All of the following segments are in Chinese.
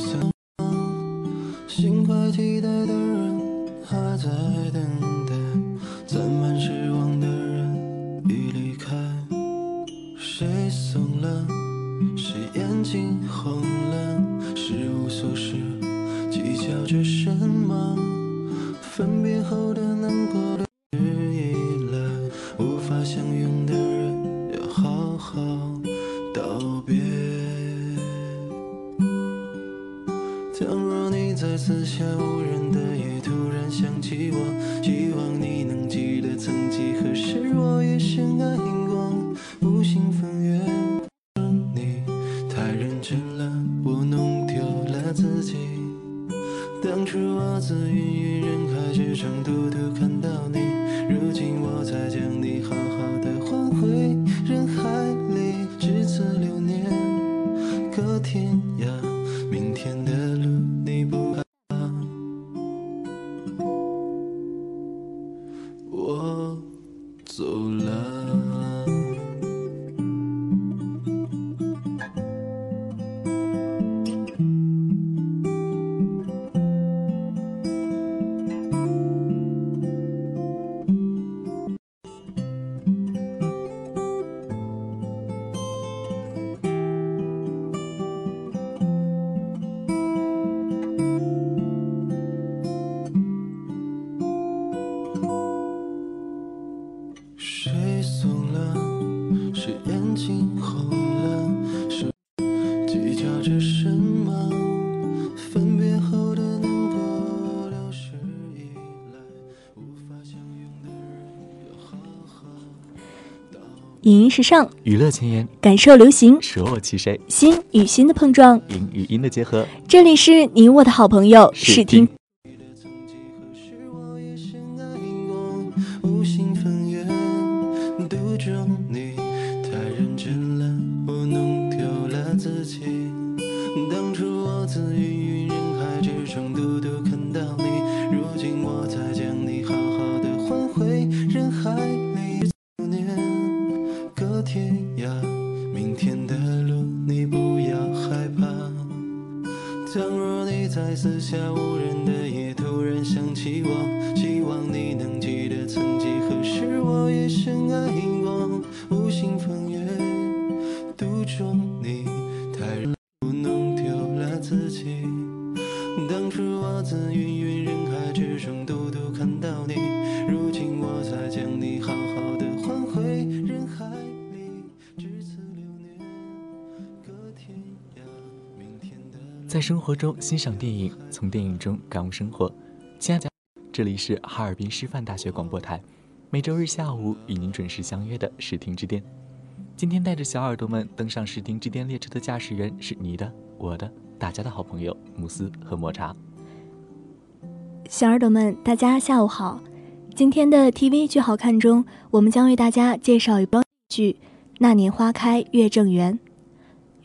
想，心怀期待的人还在等待，攒满失望的人已离开。谁怂了？谁眼睛红影音时尚，娱乐前沿，感受流行，舍我其谁？心与心的碰撞。音与音的结合，这里是你我的好朋友视听。在生活中欣赏电影，从电影中感悟生活。亲爱的，这里是哈尔滨师范大学广播台，每周日下午与您准时相约的视听之巅。今天带着小耳朵们登上视听之巅列车的驾驶员是你的、我的、大家的好朋友慕斯和抹茶。小耳朵们，大家下午好。今天的 TV 剧好看中，我们将为大家介绍一部剧《那年花开月正圆》。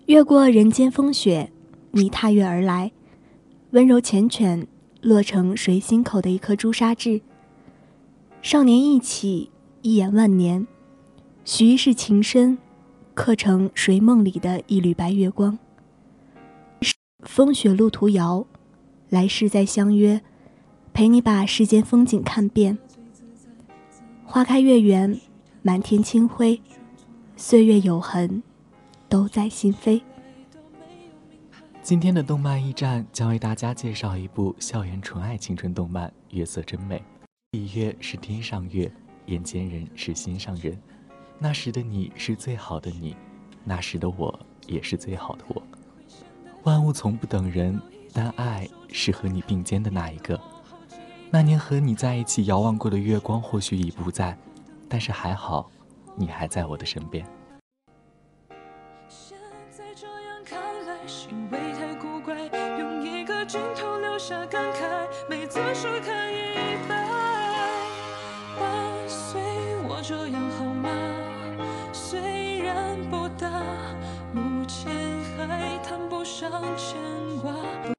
越过人间风雪，你踏月而来，温柔缱绻，落成谁心口的一颗朱砂痣。少年意气，一眼万年，许一世情深，刻成谁梦里的一缕白月光。风雪路途遥，来世再相约，陪你把世间风景看遍。花开月圆，满天清辉，岁月有痕，都在心扉。今天的动漫驿站将为大家介绍一部校园纯爱青春动漫《月色真美》。里月是天上月，眼前人是心上人。那时的你是最好的你，那时的我也是最好的我。万物从不等人，但爱是和你并肩的那一个。那年和你在一起遥望过的月光或许已不在，但是还好，你还在我的身边。在这样看来，行为太古怪，用一个镜头留下感慨，每次是看一百。伴随我这样好吗？虽然不大，目前还谈不上牵挂。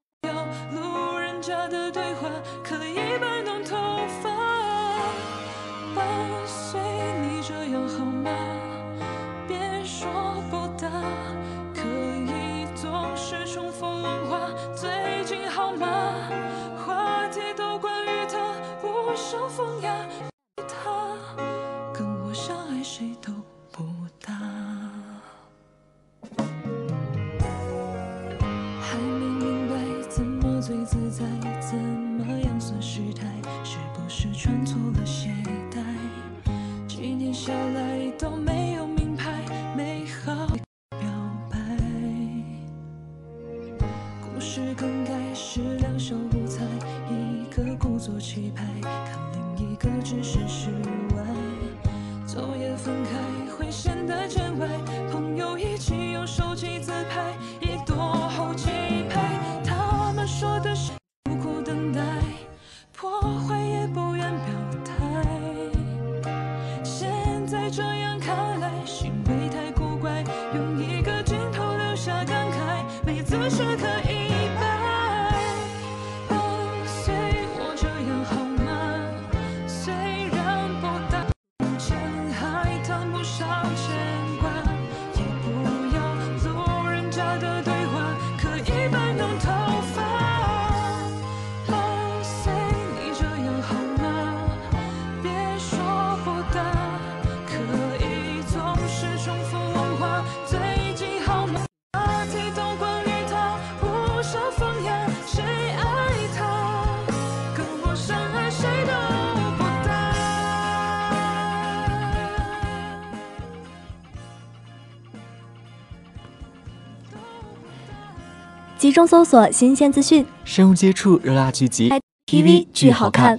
集中搜索新鲜资讯深入接触热辣剧集，TV 剧好看。。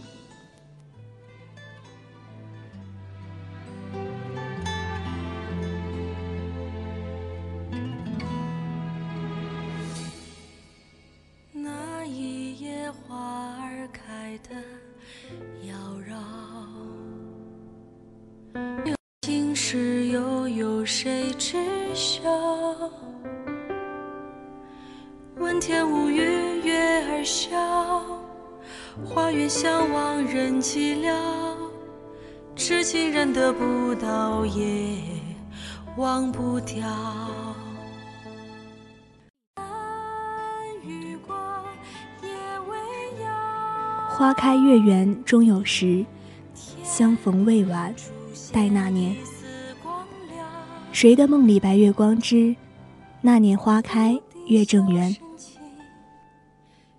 不到，也忘不掉。花开月圆终有时，相逢未晚待那年。谁的梦里白月光之？那年花开月正圆。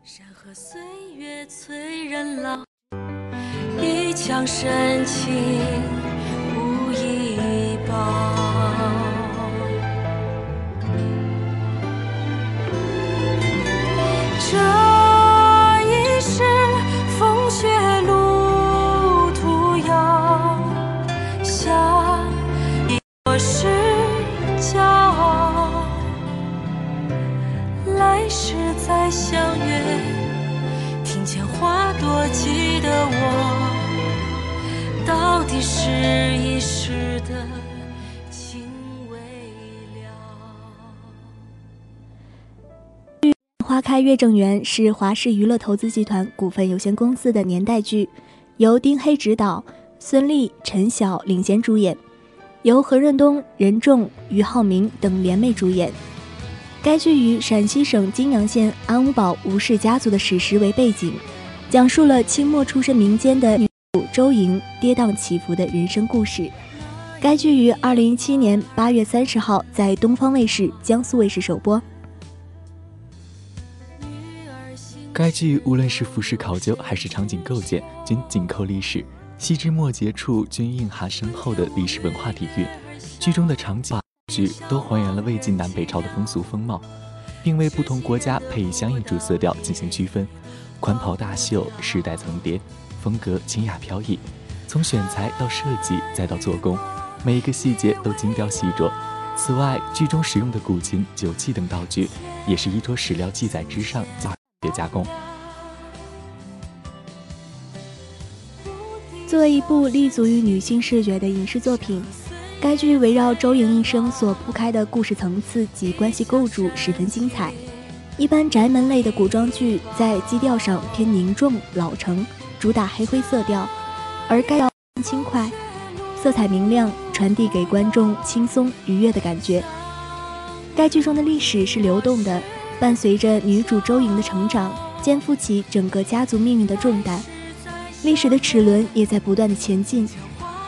山河岁月催人老，一腔深情高这一世风雪路途遥，下，我是骄傲。来世再相约，庭前花朵记得我，到底是一世的。花开月正圆是华视娱乐投资集团股份有限公司的年代剧，由丁黑执导，孙俪、陈晓领衔主演。由何润东、任重、俞灏明等联袂主演。该剧以陕西省泾阳县安五堡吴氏家族的史实为背景，讲述了清末出身民间的女主周莹跌宕起伏的人生故事。该剧于二零一七年八月三十号在东方卫视、江苏卫视首播。该剧无论是服饰考究还是场景构建，均紧扣历史，细枝末节处均蕴含深厚的历史文化底蕴。剧中的场景。剧都还原了魏晋南北朝的风俗风貌，并为不同国家配以相应主色调进行区分。宽袍大袖，世代层叠，风格清雅飘逸。从选材到设计再到做工，每一个细节都精雕细琢。此外，剧中使用的古琴、酒器等道具，也是依托史料记载之上别加工。作为一部立足于女性视觉的影视作品。该剧围绕周莹一生所铺开的故事层次及关系构筑十分精彩。一般宅门类的古装剧在基调上偏凝重老成，主打黑灰色调，而该调轻快，色彩明亮，传递给观众轻松愉悦的感觉。该剧中的历史是流动的，伴随着女主周莹的成长，肩负起整个家族命运的重担，历史的齿轮也在不断的前进。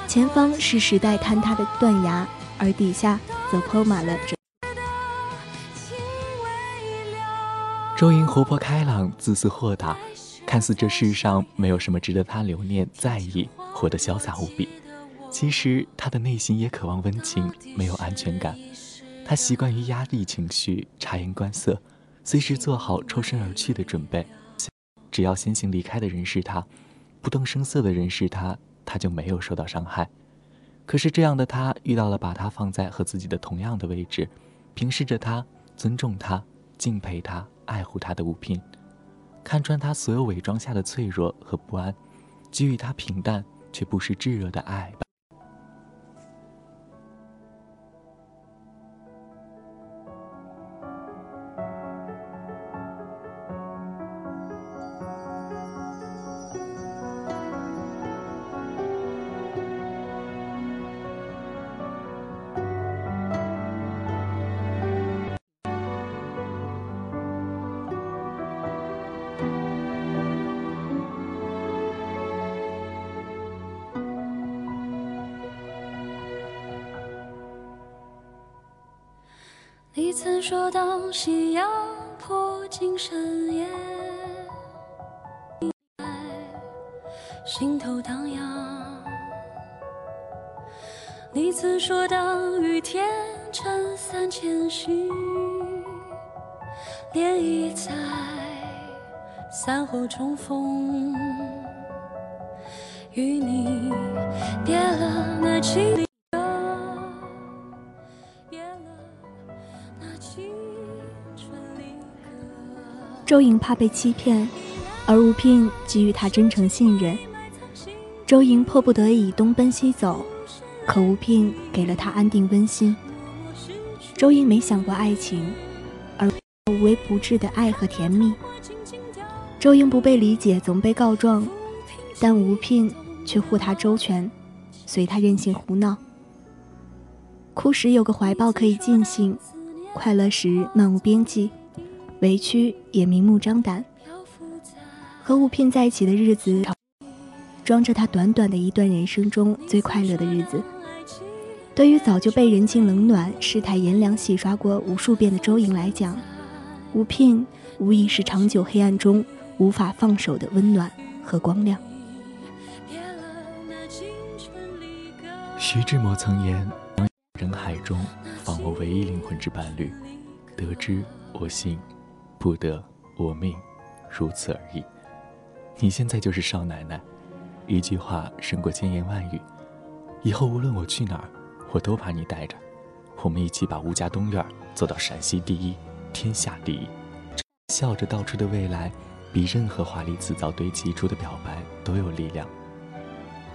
前方是时代坍塌的断崖，而底下则铺满了。周莹活泼开朗，自私豁达，看似这世上没有什么值得她留念在意，活得潇洒无比。其实她的内心也渴望温情，没有安全感。她习惯于压抑情绪，察言观色，随时做好抽身而去的准备。只要先行离开的人是他，不动声色的人是他。他就没有受到伤害，可是这样的他遇到了把他放在和自己的同样的位置，平视着他，尊重他，敬佩他，爱护他的物品，看穿他所有伪装下的脆弱和不安，给予他平淡却不失炙热的爱。你夕阳破尽深夜，心头荡漾。你曾说，当雨天撑伞前行，涟漪在伞后重逢，与你别了那情。周莹怕被欺骗，而吴聘给予她真诚信任。周莹迫不得已东奔西走，可吴聘给了她安定温馨。周莹没想过爱情，而无微不至的爱和甜蜜。周莹不被理解，总被告状，但吴聘却护她周全，随她任性胡闹。哭时有个怀抱可以尽兴，快乐时漫无边际。委屈也明目张胆。和吴聘在一起的日子，装着他短短的一段人生中最快乐的日子。对于早就被人情冷暖、世态炎凉洗刷过无数遍的周莹来讲，吴聘无疑是长久黑暗中无法放手的温暖和光亮。徐志摩曾言：“人海中，访我唯一灵魂之伴侣，得之我幸。”不得，我命，如此而已。你现在就是少奶奶，一句话胜过千言万语。以后无论我去哪儿，我都把你带着，我们一起把吴家东院做到陕西第一，天下第一。笑着道出的未来，比任何华丽辞藻堆砌出的表白都有力量。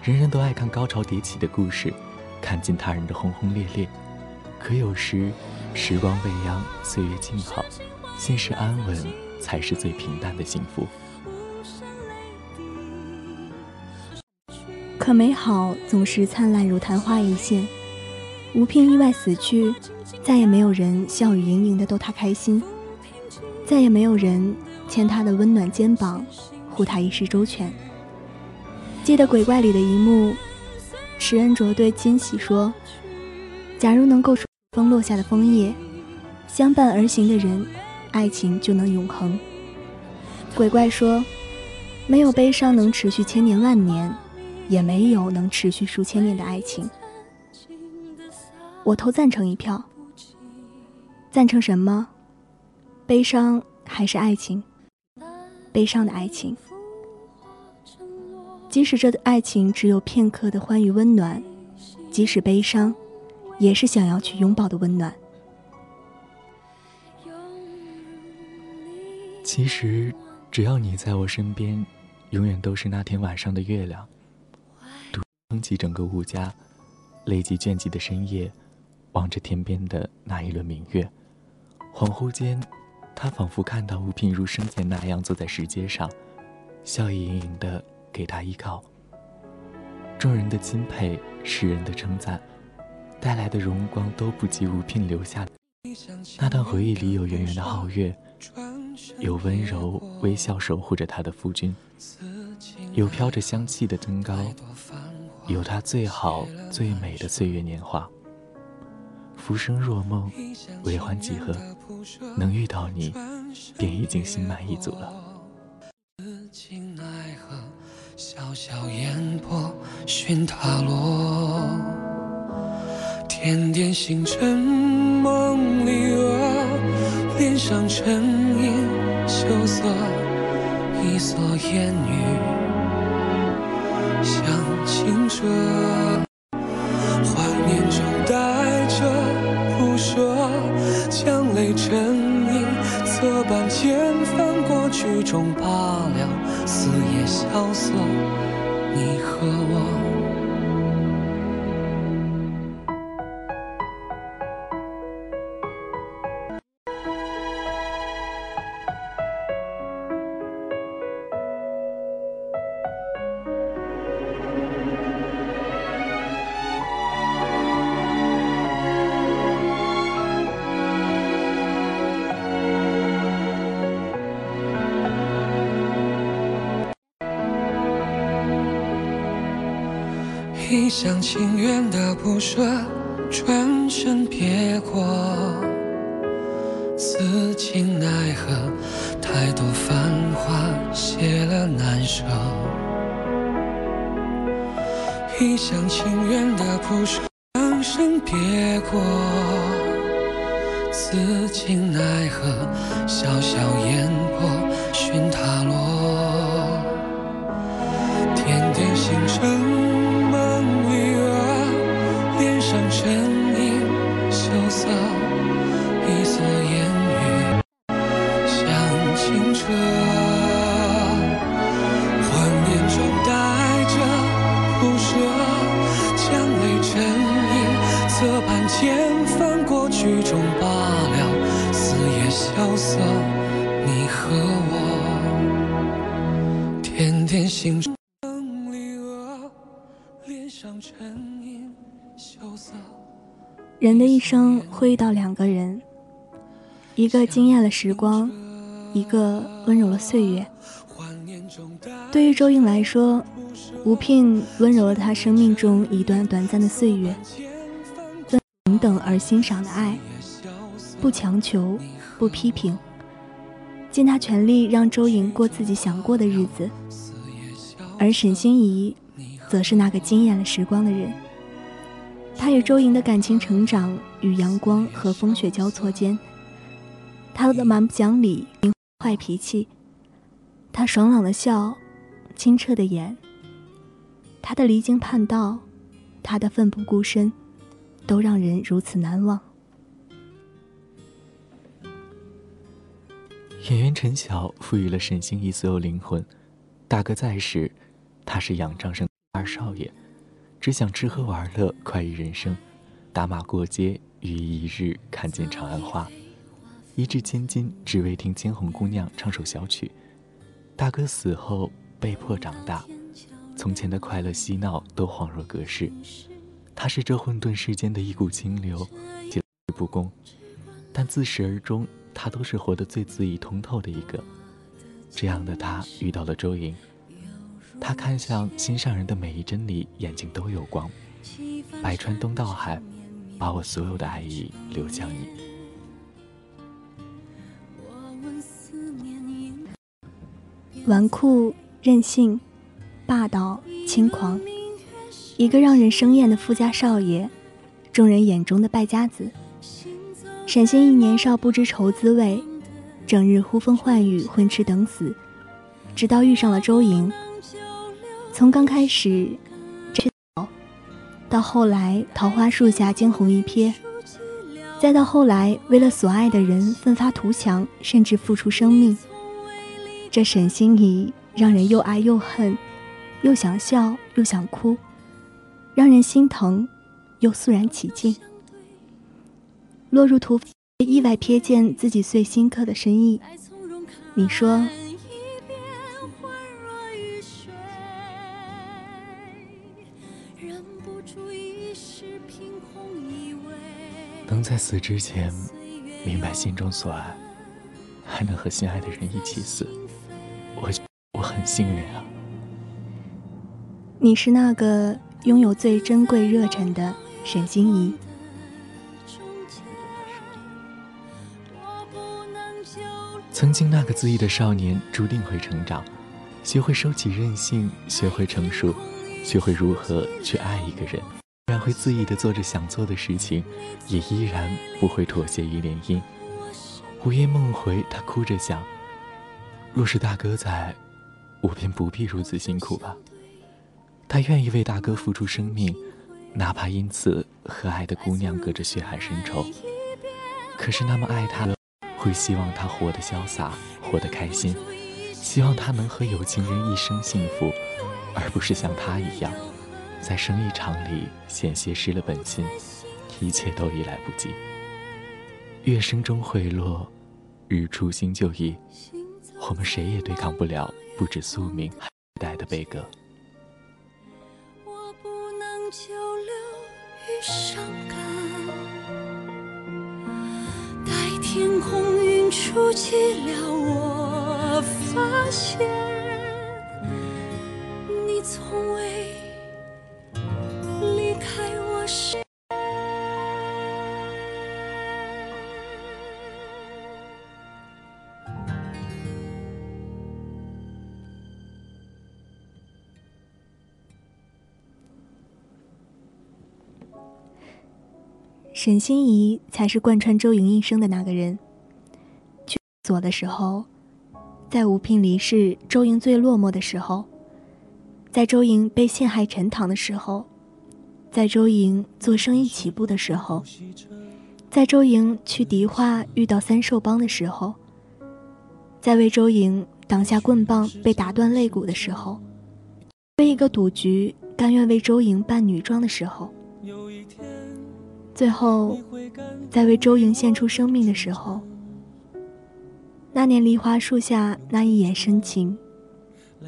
人人都爱看高潮迭起的故事，看尽他人的轰轰烈烈。可有时，时光未央，岁月静好。现实安稳，才是最平淡的幸福。可美好总是灿烂如昙花一现，吴聘意外死去，再也没有人笑语盈盈的逗他开心，再也没有人牵他的温暖肩膀，护他一世周全。记得鬼怪里的一幕，池恩卓对金喜说：“假如能够风落下的枫叶，相伴而行的人，爱情就能永恒。”鬼怪说：“没有悲伤能持续千年万年，也没有能持续数千年的爱情。”我投赞成一票。赞成什么？悲伤还是爱情？悲伤的爱情。即使这爱情只有片刻的欢愉温暖，即使悲伤，也是想要去拥抱的温暖。其实，只要你在我身边，永远都是那天晚上的月亮，独撑起整个吴家，累积倦极的深夜。望着天边的那一轮明月，恍惚间，他仿佛看到吴聘如生前那样坐在石阶上，笑意盈盈的给他依靠。众人的钦佩，世人的称赞，带来的荣光都不及吴聘留下的那段回忆里有圆圆的皓月，有温柔微笑守护着他的夫君，有飘着香气的登高，有他最好最美的岁月年华。浮生若梦，为欢几何？能遇到你，便已经心满意足了。小小烟波寻他落。点点星辰梦里啊，脸上沉吟，羞涩，一蓑烟雨，向清澈。怀念中带着不舍，将泪沉吟，侧半千翻过去中罢了，四野萧瑟，你和我。一厢情愿的不舍，转身别过。此情奈何？太多繁华谢了难舍。一厢情愿的不舍，转身别过。此情奈何？小小烟波寻他落。点点星辰。人的一生会遇到两个人，一个惊艳了时光，一个温柔了岁月。对于周莹来说，吴聘温柔了他生命中一段短暂的岁月，平等而欣赏的爱，不强求，不批评，尽他全力让周莹过自己想过的日子。而沈心怡，则是那个惊艳了时光的人。他与周莹的感情成长与阳光和风雪交错间，他的蛮不讲理、坏脾气，他爽朗的笑，清澈的眼，他的离经叛道，他的奋不顾身，都让人如此难忘。演员陈晓赋予了沈星移所有灵魂。大哥在时，他是仰仗生二少爷。只想吃喝玩乐，快意人生，打马过街，于一日看见长安花，一掷千金，只为听千红姑娘唱首小曲。大哥死后，被迫长大，从前的快乐嬉闹都恍若隔世。他是这混沌世间的一股清流，不公，但自始而终，他都是活得最恣意通透的一个。这样的他遇到了周莹，他看向心上人的每一针里，眼睛都有光。百川东到海，把我所有的爱意流向你。纨绔、任性、霸道、轻狂，一个让人生厌的富家少爷，众人眼中的败家子。沈心怡年少不知愁滋味，整日呼风唤雨，混吃等死，直到遇上了周莹。从刚开始，到后来桃花树下惊鸿一瞥，再到后来为了所爱的人奋发图强，甚至付出生命。这沈心怡让人又爱又恨，又想笑又想哭，让人心疼，又肃然起敬。落入土，意外瞥见自己最深刻的深意。你说，能在死之前明白心中所爱，还能和心爱的人一起死，我我很幸运啊。你是那个拥有最珍贵热忱的沈心怡。曾经那个恣意的少年，注定会成长，学会收起任性，学会成熟，学会如何去爱一个人。依然会恣意的做着想做的事情，也依然不会妥协于联姻。午夜梦回，他哭着想：若是大哥在，我便不必如此辛苦吧。他愿意为大哥付出生命，哪怕因此和爱的姑娘隔着血海深仇。可是那么爱他。会希望他活得潇洒，活得开心，希望他能和有情人一生幸福，而不是像他一样，在生意场里险些失了本心，一切都已来不及。月升终会落，日出星就移，我们谁也对抗不了不止宿命还带的悲歌。我不能久留于伤感，待天空。触及了我，发现你从未沈心怡才是贯穿周莹一生的那个人。左的时候，在吴聘离世、周莹最落寞的时候，在周莹被陷害沉塘的时候，在周莹做生意起步的时候，在周莹去迪化遇到三兽帮的时候，在为周莹挡下棍棒被打断肋骨的时候，为一个赌局甘愿为周莹扮女装的时候，有一天最后在为周莹献出生命的时候。那年梨花树下那一眼深情，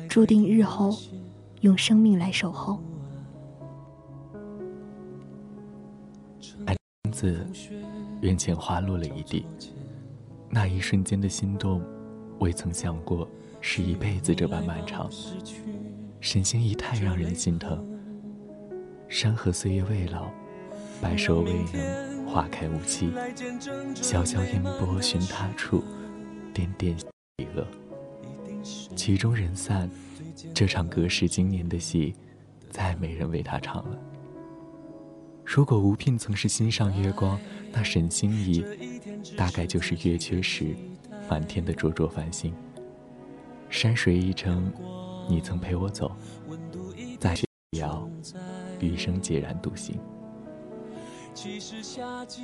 注定日后用生命来守候。爱子，院前花落了一地，那一瞬间的心动，未曾想过是一辈子这般漫长。沈心怡太让人心疼。山河岁月未老，白首未能花开无期。潇潇烟波寻他处。点点喜乐，曲终人散，这场隔世经年的戏，再没人为他唱了。如果吴聘曾是心上月光，那沈心怡大概就是月缺时满天的灼灼繁星。山水一程，你曾陪我走，再遥，余生孑然独行。其实夏季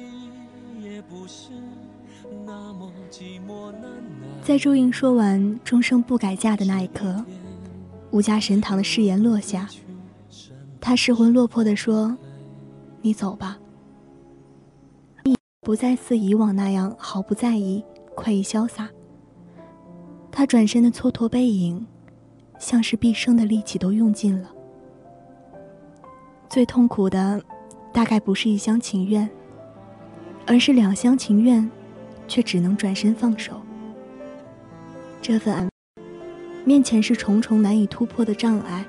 也不是那么寂寞在周莹说完“终生不改嫁”的那一刻，吴家神堂的誓言落下。他失魂落魄地说：“你走吧。”不再似以往那样毫不在意、快意潇洒。他转身的蹉跎背影，像是毕生的力气都用尽了。最痛苦的，大概不是一厢情愿，而是两厢情愿，却只能转身放手。这份爱，面前是重重难以突破的障碍，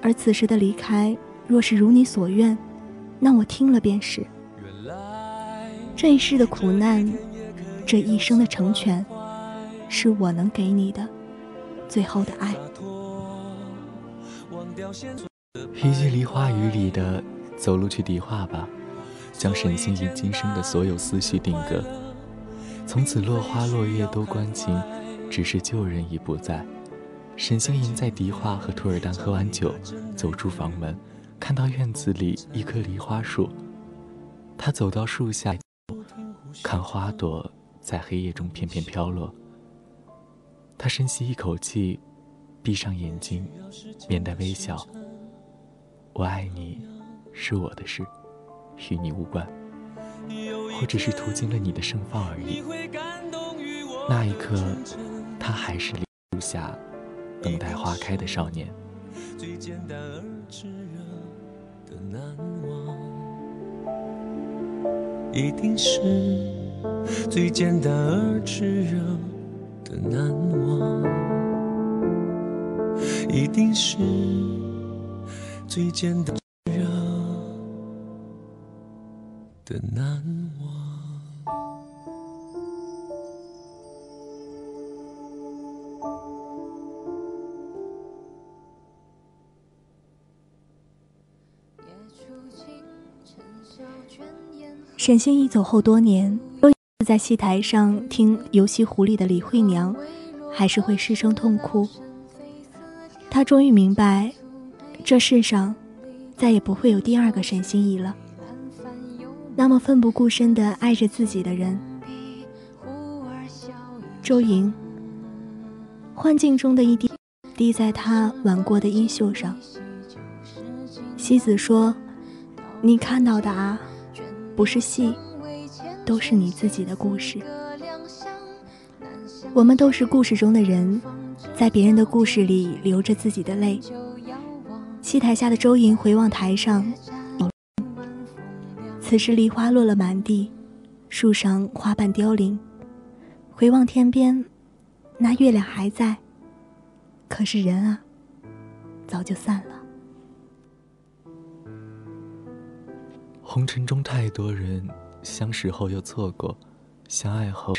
而此时的离开，若是如你所愿，那我听了便是。这一世的苦难，这一生的成全，是我能给你的最后的爱。一句梨花雨里的“走路去迪化吧”，将沈星移今生的所有思绪定格。从此落花落叶都关情，只是旧人已不在。沈星莹在迪化和图尔丹喝完酒，走出房门，看到院子里一棵梨花树。他走到树下，看花朵在黑夜中片片飘落。他深吸一口气，闭上眼睛，面带微笑。我爱你，是我的事，与你无关。我只是途经了你的盛放而已。那一刻，他还是树下等待花开的少年。一定是最简单而炽热的难忘，一定是。最简单热的难忘。沈星移走后多年，又在戏台上听游戏狐狸的李慧娘，还是会失声痛哭。他终于明白。这世上，再也不会有第二个沈心怡了。那么奋不顾身的爱着自己的人，周莹。幻境中的一滴，滴在他挽过的衣袖上。西子说：“你看到的啊，不是戏，都是你自己的故事。我们都是故事中的人，在别人的故事里流着自己的泪。”戏台下的周莹回望台上，此时梨花落了满地，树上花瓣凋零。回望天边，那月亮还在，可是人啊，早就散了。红尘中太多人，相识后又错过，相爱后，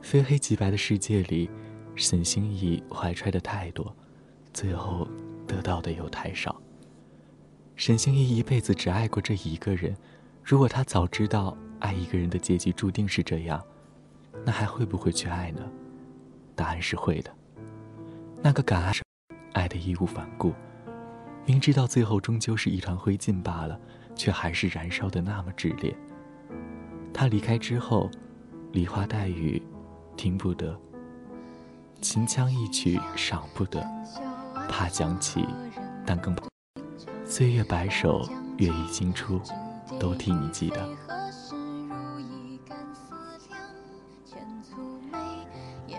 非黑即白的世界里，沈星移怀揣的太多，最后。到的又太少。沈星移一辈子只爱过这一个人，如果他早知道爱一个人的结局注定是这样，那还会不会去爱呢？答案是会的。那个敢爱、爱的义无反顾，明知道最后终究是一团灰烬罢了，却还是燃烧的那么炽烈。他离开之后，梨花带雨，听不得；秦腔一曲，赏不得。怕讲起，但更怕岁月白首，月已经出，都替你记得。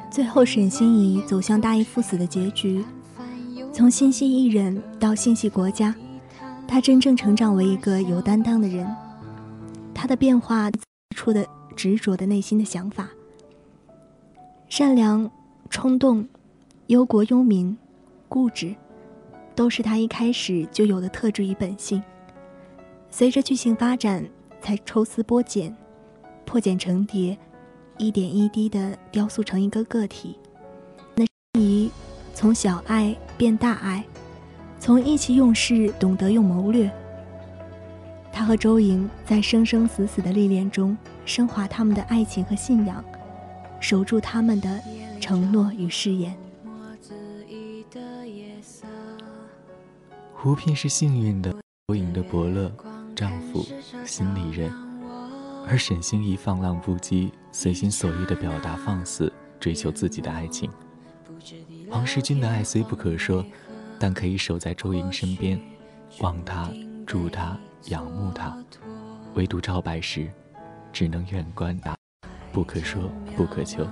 最后，沈心怡走向大义赴死的结局，从心系艺人到心系国家，她真正成长为一个有担当的人。她的变化出的执着的内心的想法，善良、冲动、忧国忧民。固执，都是他一开始就有的特质与本性。随着剧情发展，才抽丝剥茧，破茧成蝶，一点一滴的雕塑成一个个体。那仪从小爱变大爱，从意气用事懂得用谋略。他和周莹在生生死死的历练中，升华他们的爱情和信仰，守住他们的承诺与誓言。胡聘是幸运的，周莹的伯乐、丈夫、心里人，而沈星移放浪不羁，随心所欲的表达放肆，追求自己的爱情。黄世军的爱虽不可说，但可以守在周莹身边，望她、祝她、仰慕她。唯独赵白石，只能远观，不可说，不可求，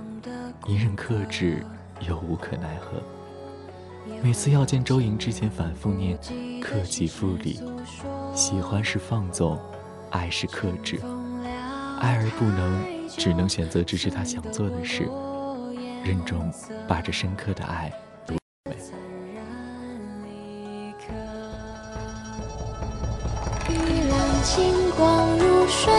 隐忍克制，又无可奈何。每次要见周莹之前，反复念克己复礼。喜欢是放纵，爱是克制。爱而不能，只能选择支持他想做的事，任重把这深刻的爱。金光如水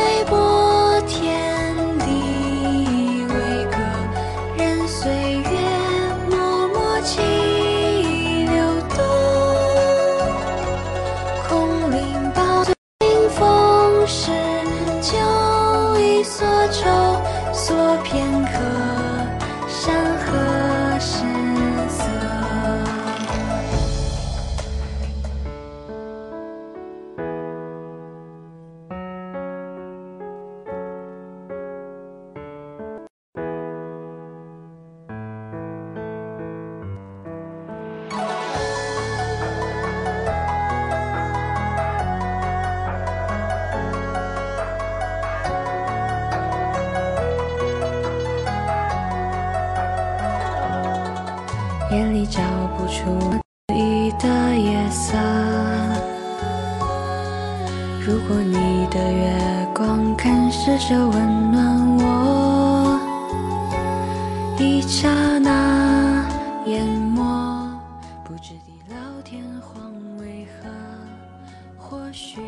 夜里找不出你的夜色。如果你的月光肯试着温暖我，一刹那淹没，不知地老天荒为何？或许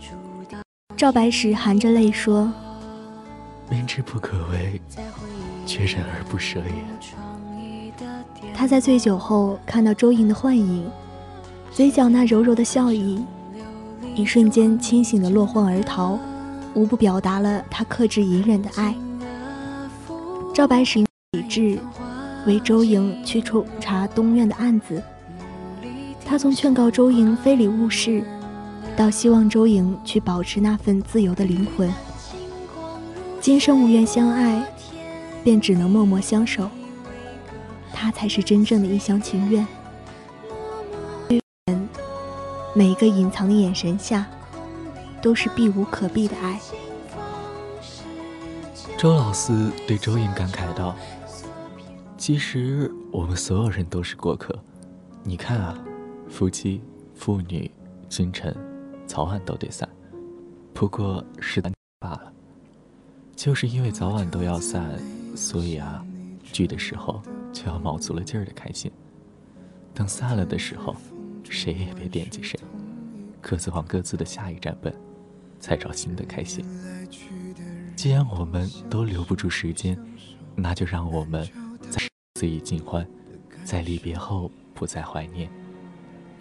触到赵白石含着泪说明知不可为，却忍而不舍也。：“他在醉酒后看到周莹的幻影，嘴角那柔柔的笑意，一瞬间清醒的落荒而逃，无不表达了他克制隐忍的爱。赵白石理智为周莹去处查东院的案子，他从劝告周莹非礼勿视，到希望周莹去保持那份自由的灵魂。今生无缘相爱，便只能默默相守。他才是真正的一厢情愿。每一个隐藏的眼神下，都是避无可避的爱。周老四对周莹感慨道：“其实我们所有人都是过客。你看啊，夫妻、父女、君臣，早晚都得散，不过是罢了。就是因为早晚都要散，所以啊，聚的时候就要卯足了劲儿的开心。等散了的时候，谁也别惦记谁，各自往各自的下一站奔，再找新的开心。既然我们都留不住时间，那就让我们在肆意尽欢，在离别后不再怀念，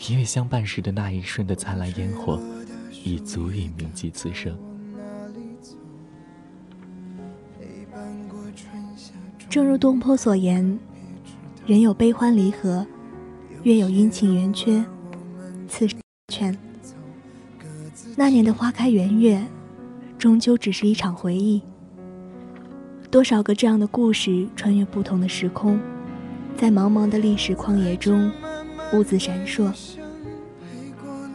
因为相伴时的那一瞬的灿烂烟火，已足以铭记此生。正如东坡所言：“人有悲欢离合，月有阴晴圆缺，此劝。”那年的花开圆月，终究只是一场回忆。多少个这样的故事，穿越不同的时空，在茫茫的历史旷野中，兀自闪烁。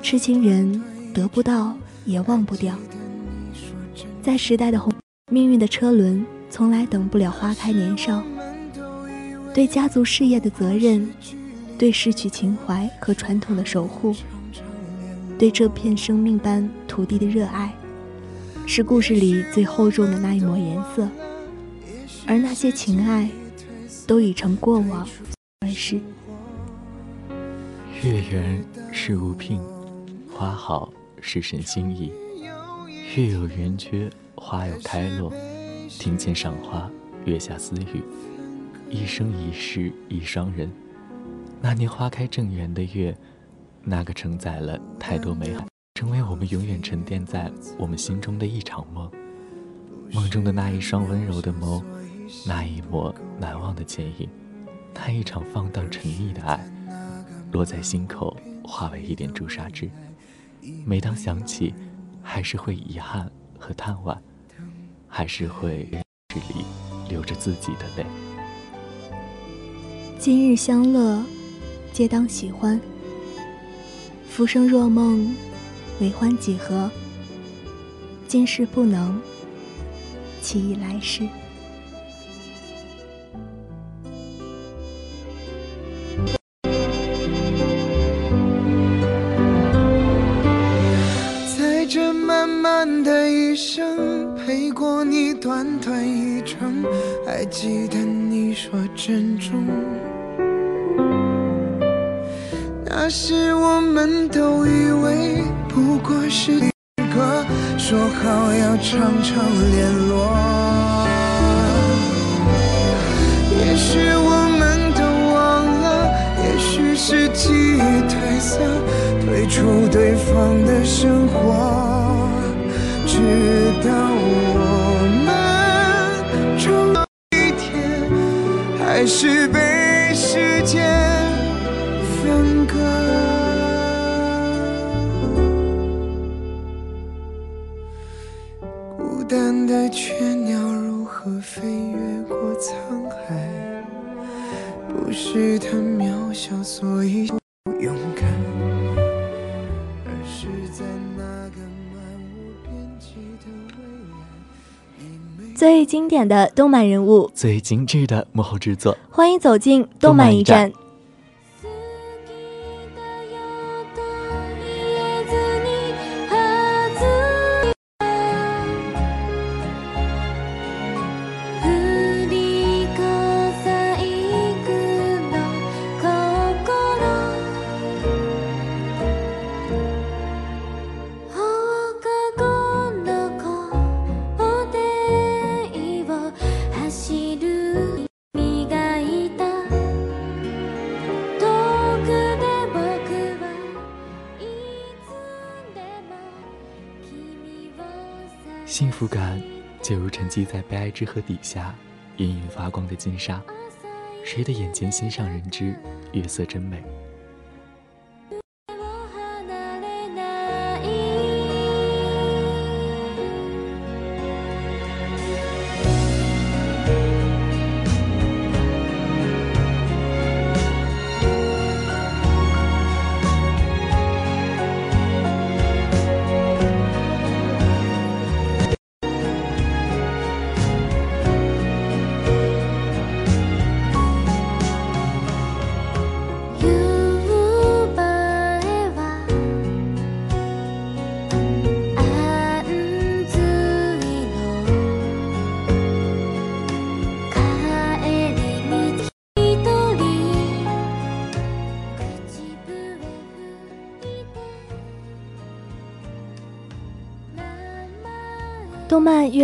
痴情人得不到，也忘不掉。在时代的红命运的车轮。从来等不了花开年少，对家族事业的责任，对逝去情怀和传统的守护，对这片生命般土地的热爱，是故事里最厚重的那一抹颜色。而那些情爱，都已成过往而逝。月圆是无聘，花好是神心意。月有圆缺，花有开落。庭前赏花，月下私语，一生一世一双人。那年花开正圆的月，那个承载了太多美好，成为我们永远沉淀在我们心中的一场梦。梦中的那一双温柔的眸，那一抹难忘的剪影，那一场放荡沉溺的爱，落在心口，化为一点朱砂痣。每当想起，还是会遗憾和叹惋。还是会这里流着自己的泪。今日相乐，皆当喜欢。浮生若梦，为欢几何？今世不能，岂以来世？那时我们都以为不过是一个说好要常常联络。也许我们都忘了，也许是记忆褪色，退出对方的生活，直到的动漫人物，最精致的幕后制作，欢迎走进动漫驿站。触感就如沉积在悲哀之河底下隐隐发光的金沙，谁的眼前心上人知，月色真美。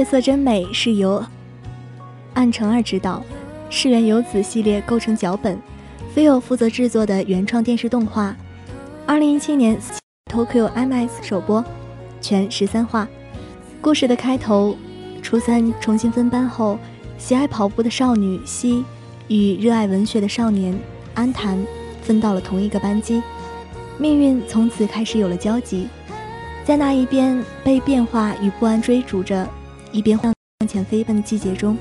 动漫《月色真美》是由岸诚二执导，世原由子系列构成脚本，飞友负责制作的原创电视动画。二零一七年 Tokyo IMAX 首播，全十三话。故事的开头，初三重新分班后，喜爱跑步的少女希与热爱文学的少年安谈分到了同一个班级，命运从此开始有了交集。在那一边被变化与不安追逐着，一边向前飞奔的季节中，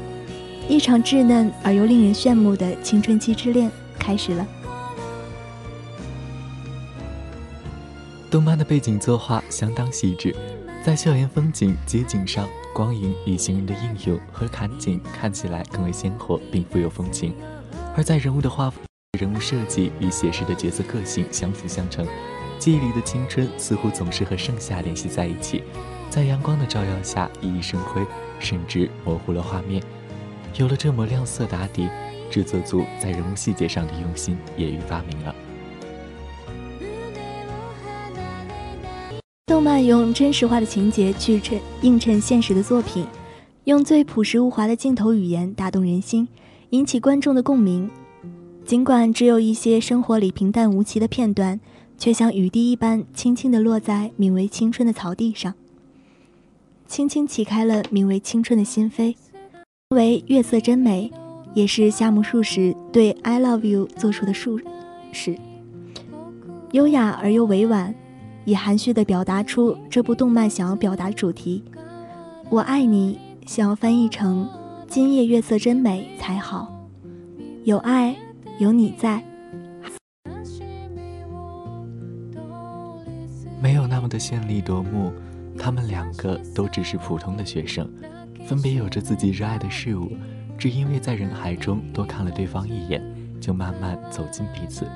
一场稚嫩而又令人炫目的青春期之恋开始了。动漫的背景作画相当细致，在校园风景、街景上，光影与行人的应用和砍景看起来更为鲜活，并富有风情；而在人物的画、人物设计与写实的角色个性相辅相成，记忆里的青春似乎总是和盛夏联系在一起，在阳光的照耀下熠熠生辉，甚至模糊了画面。有了这抹亮色打底，制作组在人物细节上的用心也愈发明了。动漫用真实化的情节去衬映衬现实的作品，用最朴实无华的镜头语言打动人心，引起观众的共鸣。尽管只有一些生活里平淡无奇的片段，却像雨滴一般轻轻地落在名为青春的草地上，轻轻启开了名为青春的心扉。为月色真美，也是夏目漱石对《I Love You》做出的注释，优雅而又委婉。也含蓄地表达出这部动漫想要表达的主题。我爱你，想要翻译成“今夜月色真美”才好。有爱，有你在，没有那么的绚丽夺目。他们两个都只是普通的学生，分别有着自己热爱的事物，只因为在人海中多看了对方一眼，就慢慢走近彼此。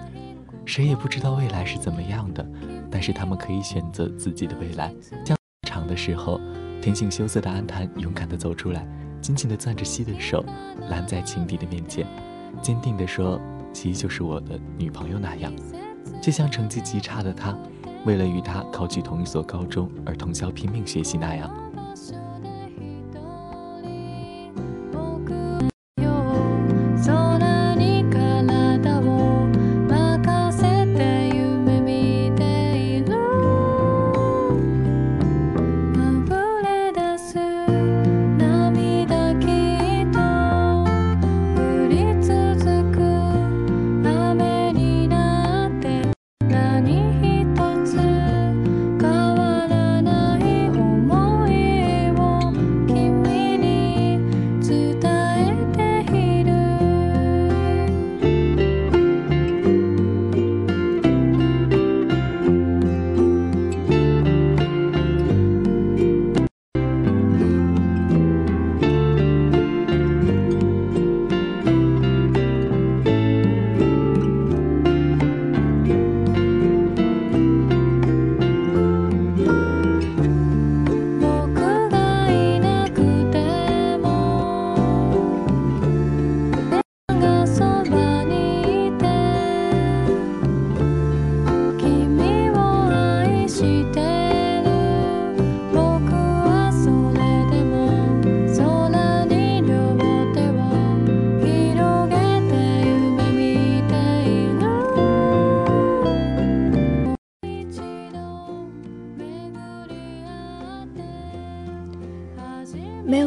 谁也不知道未来是怎么样的。但是他们可以选择自己的未来。将场的时候，天性羞涩的安谈勇敢地走出来，紧紧地攥着西的手，拦在情敌的面前，坚定地说：“西就是我的女朋友那样。”就像成绩极差的他，为了与他考取同一所高中而通宵拼命学习那样。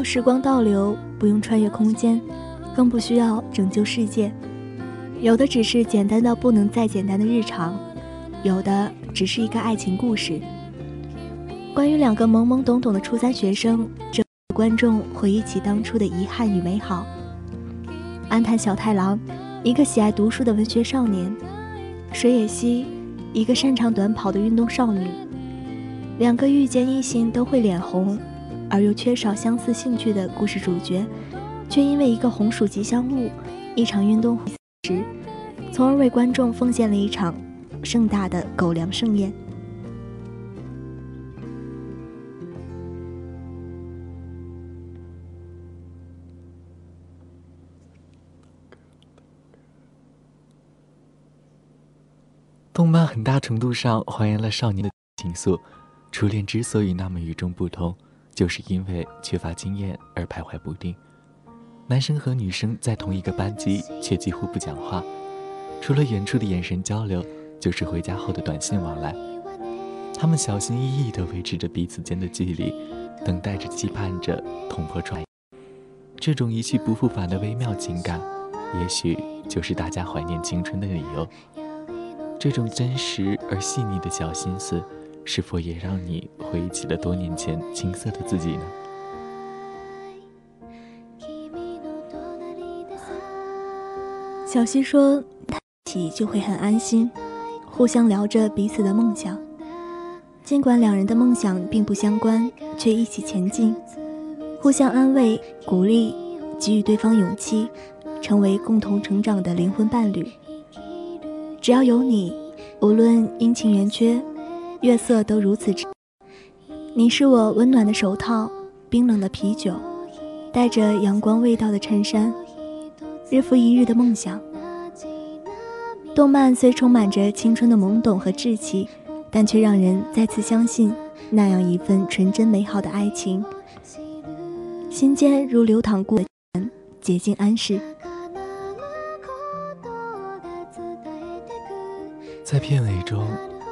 时光倒流，不用穿越空间，更不需要拯救世界，有的只是简单到不能再简单的日常，有的只是一个爱情故事。关于两个懵懵懂懂的初三学生，这观众回忆起当初的遗憾与美好。安探小太郎，一个喜爱读书的文学少年；水野希，一个擅长短跑的运动少女。两个遇见异性都会脸红。而又缺少相似兴趣的故事主角，却因为一个红薯吉祥物、一场运动会时，从而为观众奉献了一场盛大的狗粮盛宴。动漫很大程度上还原了少年的情愫，初恋之所以那么与众不同。就是因为缺乏经验而徘徊不定。男生和女生在同一个班级，却几乎不讲话，除了远处的眼神交流，就是回家后的短信往来。他们小心翼翼地维持着彼此间的距离，等待着、期盼着捅破窗。这种一去不复返的微妙情感，也许就是大家怀念青春的理由。这种真实而细腻的小心思。是否也让你回忆起了多年前青涩的自己呢？小溪说：“他一起就会很安心，互相聊着彼此的梦想。尽管两人的梦想并不相关，却一起前进，互相安慰、鼓励，给予对方勇气，成为共同成长的灵魂伴侣。只要有你，无论阴晴圆缺。”月色都如此，你是我温暖的手套，冰冷的啤酒，带着阳光味道的衬衫，日复一日的梦想。动漫虽充满着青春的懵懂和稚气，但却让人再次相信那样一份纯真美好的爱情，心间如流淌过的洁净安适。在片尾中。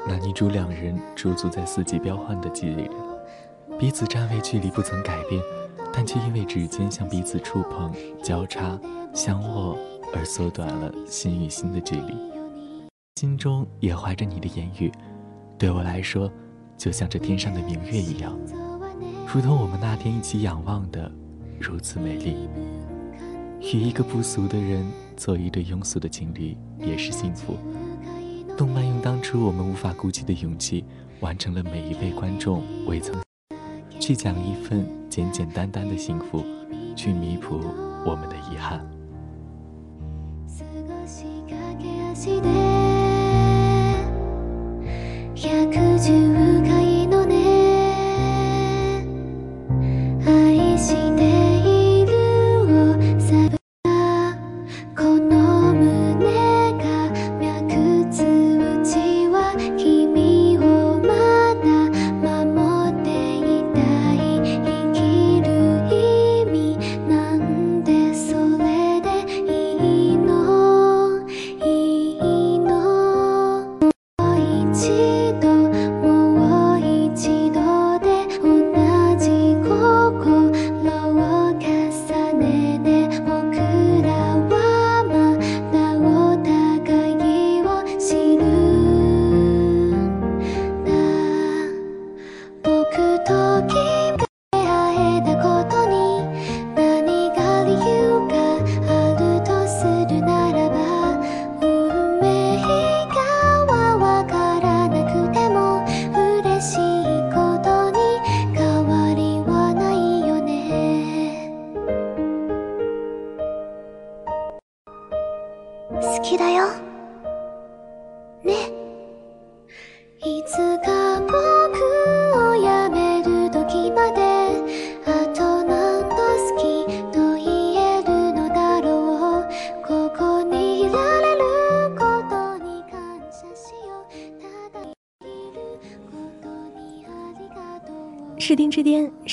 男女主两人驻足在四季变换的季里，彼此站位距离不曾改变，但却因为指尖向彼此触碰、交叉、相握而缩短了心与心的距离。心中也怀着你的言语，对我来说，就像这天上的明月一样，如同我们那天一起仰望的，如此美丽。与一个不俗的人做一对庸俗的情侣，也是幸福。动漫用当初我们无法估计的勇气，完成了每一位观众未曾去讲一份简简单单的幸福，去弥补我们的遗憾。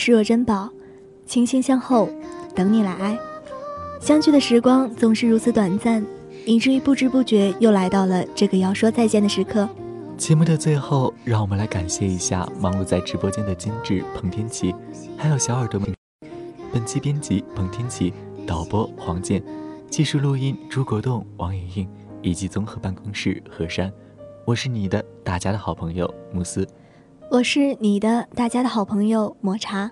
视若珍宝，倾心相候，等你来爱。相聚的时光总是如此短暂，以至于不知不觉又来到了这个要说再见的时刻。节目的最后，让我们来感谢一下忙碌在直播间的监制彭天琪，还有小耳朵们。本期编辑彭天琪，导播黄健，技术录音朱国栋、王莹莹，以及综合办公室何山。我是你的大家的好朋友慕斯，我是你的大家的好朋友抹茶。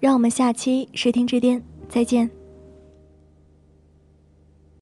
让我们下期视听之巅再见。